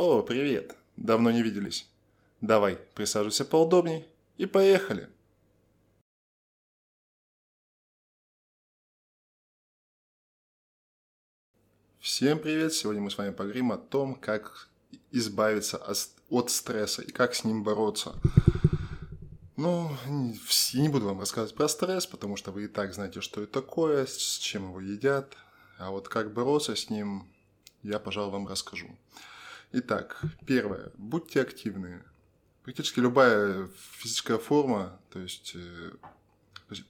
О, привет. Давно не виделись. Давай, присаживайся поудобней и поехали. Всем привет! Сегодня мы с вами поговорим о том, как избавиться от стресса и как с ним бороться. Ну, не буду вам рассказывать про стресс, потому что вы и так знаете, что это такое, с чем его едят. А вот как бороться с ним, я, пожалуй, вам расскажу. Итак, первое. Будьте активны. Практически любая физическая форма, то есть э,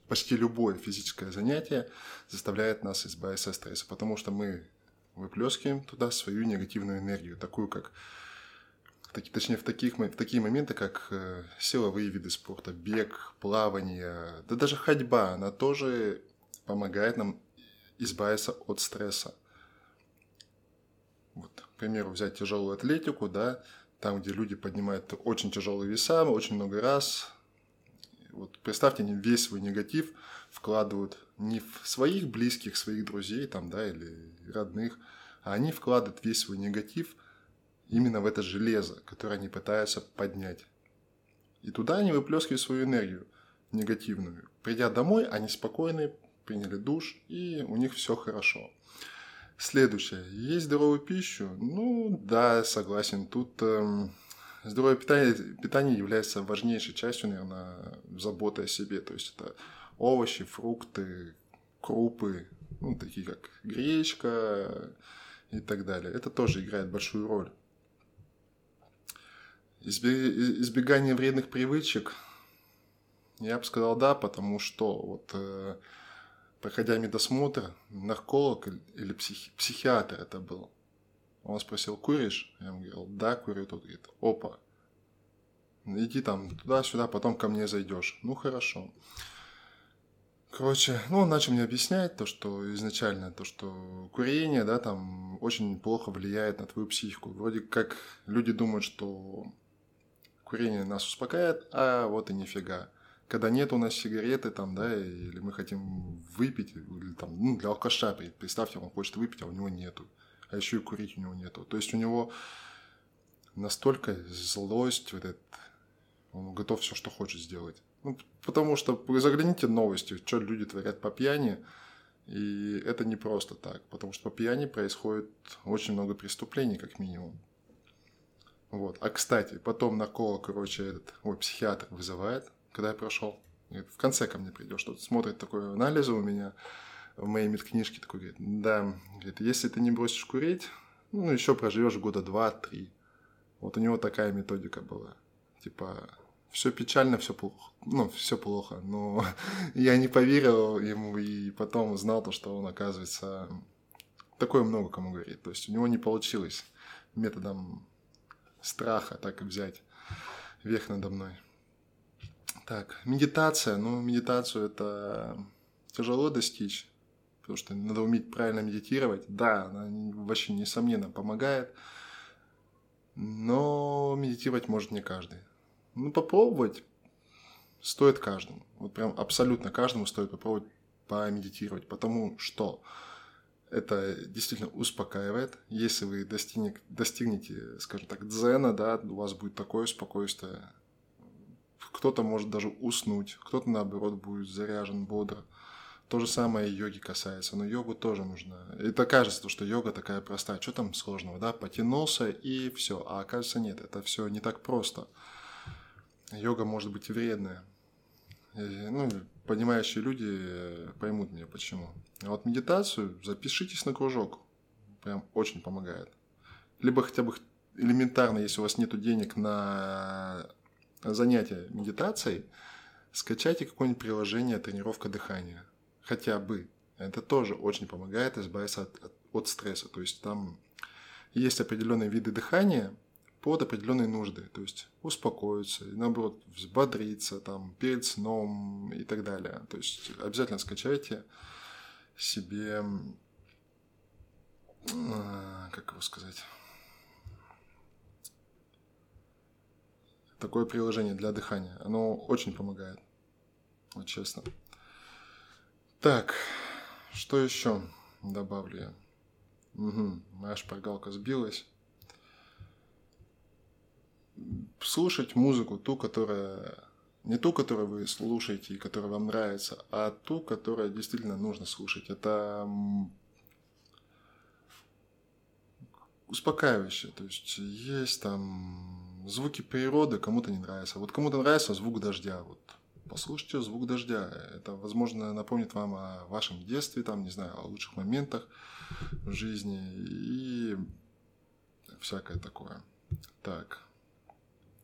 почти любое физическое занятие заставляет нас избавиться от стресса, потому что мы выплескиваем туда свою негативную энергию, такую как точнее в, таких, в такие моменты, как э, силовые виды спорта, бег, плавание, да даже ходьба, она тоже помогает нам избавиться от стресса. Вот, к примеру, взять тяжелую атлетику, да, там, где люди поднимают очень тяжелые веса, очень много раз. Вот представьте, они весь свой негатив вкладывают не в своих близких, своих друзей там, да, или родных, а они вкладывают весь свой негатив именно в это железо, которое они пытаются поднять. И туда они выплескивают свою энергию негативную. Придя домой, они спокойны, приняли душ, и у них все хорошо. Следующее. Есть здоровую пищу? Ну, да, согласен. Тут эм, здоровое питание, питание является важнейшей частью, наверное, заботы о себе. То есть это овощи, фрукты, крупы, ну, такие как гречка и так далее. Это тоже играет большую роль. Избегание вредных привычек, я бы сказал да, потому что вот э, проходя медосмотр, нарколог или психи, психиатр это был, он спросил, куришь? Я ему говорил, да, курю. Тот говорит, опа, иди там туда-сюда, потом ко мне зайдешь. Ну, хорошо. Короче, ну, он начал мне объяснять то, что изначально, то, что курение, да, там очень плохо влияет на твою психику. Вроде как люди думают, что курение нас успокаивает, а вот и нифига. Когда нет у нас сигареты, там, да, или мы хотим выпить, или там, ну, для алкаша, представьте, он хочет выпить, а у него нету. А еще и курить у него нету. То есть у него настолько злость, вот этот, он готов все, что хочет сделать. Ну, потому что загляните новости, что люди творят по пьяни, и это не просто так, потому что по пьяни происходит очень много преступлений, как минимум. Вот. А, кстати, потом нарколог, короче, этот, ой, психиатр вызывает, когда я прошел. Говорит, в конце ко мне придешь. Тут смотрит такой анализы у меня в моей медкнижке. Такой говорит, да, говорит, если ты не бросишь курить, ну, еще проживешь года два-три. Вот у него такая методика была. Типа, все печально, все плохо. Ну, все плохо. Но я не поверил ему и потом узнал то, что он, оказывается, такое много кому говорит. То есть у него не получилось методом страха так и взять верх надо мной. Так, медитация. Ну, медитацию это тяжело достичь, потому что надо уметь правильно медитировать. Да, она вообще несомненно помогает, но медитировать может не каждый. Ну, попробовать стоит каждому. Вот прям абсолютно каждому стоит попробовать помедитировать, потому что это действительно успокаивает. Если вы достигнете, скажем так, дзена, да, у вас будет такое спокойствие. Кто-то может даже уснуть, кто-то, наоборот, будет заряжен бодро. То же самое йоги касается, но йогу тоже нужно. Это кажется, что йога такая простая. Что там сложного, да? Потянулся и все. А оказывается, нет, это все не так просто. Йога может быть вредная. Ну, понимающие люди э, поймут меня почему. А вот медитацию запишитесь на кружок. Прям очень помогает. Либо хотя бы элементарно, если у вас нет денег на занятия медитацией, скачайте какое-нибудь приложение «Тренировка дыхания». Хотя бы. Это тоже очень помогает избавиться от, от, от стресса. То есть там есть определенные виды дыхания – под определенные нужды, то есть успокоиться, наоборот взбодриться там перед сном и так далее. То есть обязательно скачайте себе, а, как его сказать, такое приложение для дыхания. Оно очень помогает, вот честно. Так, что еще добавлю я? Угу, моя шпаргалка сбилась. слушать музыку, ту, которая не ту, которую вы слушаете и которая вам нравится, а ту, которая действительно нужно слушать. Это успокаивающее. То есть есть там звуки природы, кому-то не нравится. Вот кому-то нравится звук дождя. Вот послушайте звук дождя. Это, возможно, напомнит вам о вашем детстве, там, не знаю, о лучших моментах в жизни и всякое такое. Так.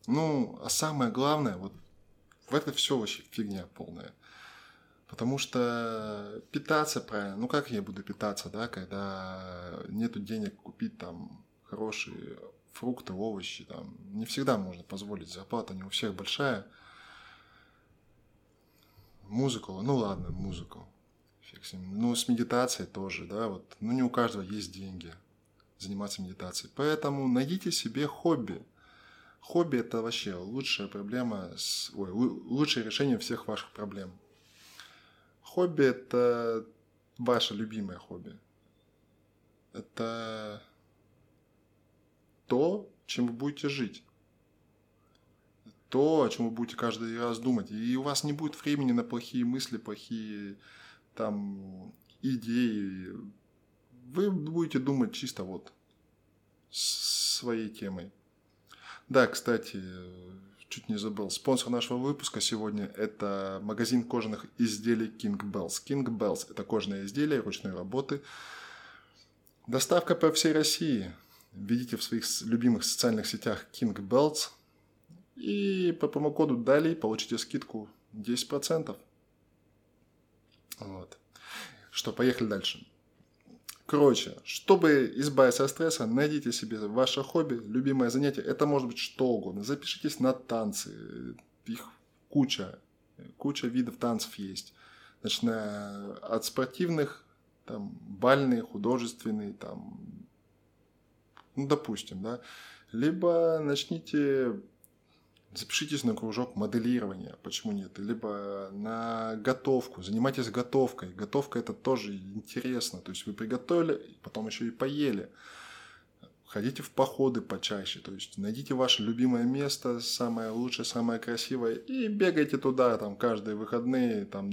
Ну, а самое главное, вот в это все вообще фигня полная. Потому что питаться правильно, ну как я буду питаться, да, когда нету денег купить там хорошие фрукты, овощи, там не всегда можно позволить, зарплата не у всех большая. Музыку, ну ладно, музыку. Ну с медитацией тоже, да, вот, ну не у каждого есть деньги заниматься медитацией. Поэтому найдите себе хобби – Хобби – это вообще лучшая проблема, с, ой, лучшее решение всех ваших проблем. Хобби – это ваше любимое хобби. Это то, чем вы будете жить. То, о чем вы будете каждый раз думать. И у вас не будет времени на плохие мысли, плохие там идеи. Вы будете думать чисто вот своей темой. Да, кстати, чуть не забыл. Спонсор нашего выпуска сегодня – это магазин кожаных изделий King Bells. King Bells – это кожаные изделия ручной работы. Доставка по всей России. Введите в своих любимых социальных сетях King Bells и по промокоду DALI получите скидку 10%. Вот. Что, поехали дальше. Короче, чтобы избавиться от стресса, найдите себе ваше хобби, любимое занятие. Это может быть что угодно. Запишитесь на танцы. Их куча. Куча видов танцев есть. Начиная от спортивных, там, бальные, художественные, там, ну, допустим, да. Либо начните запишитесь на кружок моделирования, почему нет, либо на готовку, занимайтесь готовкой. Готовка это тоже интересно, то есть вы приготовили, потом еще и поели. Ходите в походы почаще, то есть найдите ваше любимое место, самое лучшее, самое красивое, и бегайте туда, там, каждые выходные, там,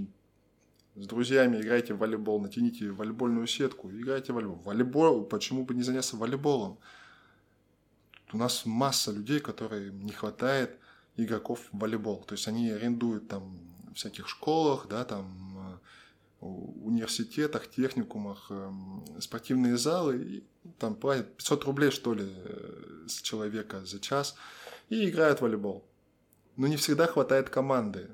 с друзьями играйте в волейбол, натяните волейбольную сетку, играйте в волейбол. Волейбол, почему бы не заняться волейболом? У нас масса людей, которые не хватает игроков в волейбол. То есть они арендуют там в всяких школах, да, там э, университетах, техникумах эм, спортивные залы, и там платят 500 рублей, что ли, э, с человека за час, и играют в волейбол. Но не всегда хватает команды.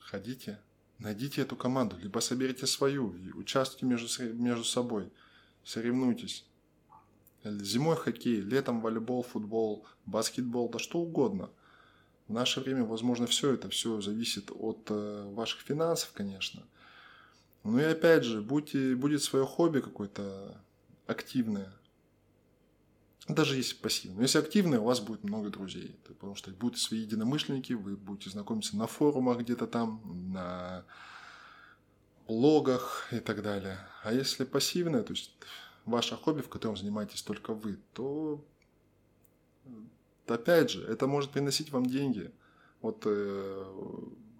Ходите, найдите эту команду, либо соберите свою и участвуйте между, между собой, соревнуйтесь. Зимой хоккей, летом волейбол, футбол, баскетбол, да что угодно – в наше время, возможно, все это все зависит от э, ваших финансов, конечно. Ну и опять же, будьте, будет свое хобби какое-то активное. Даже если пассивное. Но если активное, у вас будет много друзей. Потому что будут свои единомышленники, вы будете знакомиться на форумах где-то там, на блогах и так далее. А если пассивное, то есть ваше хобби, в котором занимаетесь только вы, то опять же, это может приносить вам деньги. Вот э,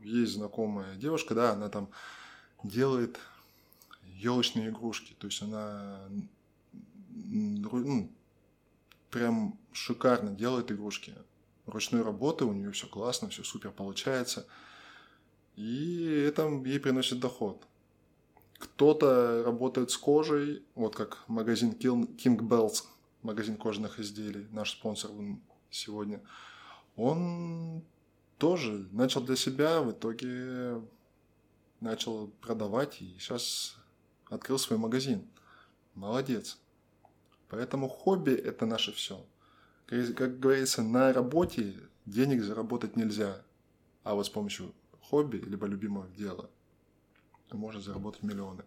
есть знакомая девушка, да, она там делает елочные игрушки. То есть она ну, прям шикарно делает игрушки. Ручной работы, у нее все классно, все супер получается. И это ей приносит доход. Кто-то работает с кожей, вот как магазин King Bells, магазин кожаных изделий, наш спонсор сегодня, он тоже начал для себя, в итоге начал продавать и сейчас открыл свой магазин. Молодец. Поэтому хобби – это наше все. Как говорится, на работе денег заработать нельзя, а вот с помощью хобби либо любимого дела можно заработать миллионы.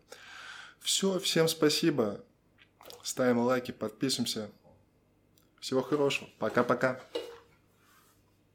Все, всем спасибо. Ставим лайки, подписываемся. Всего хорошего. Пока-пока.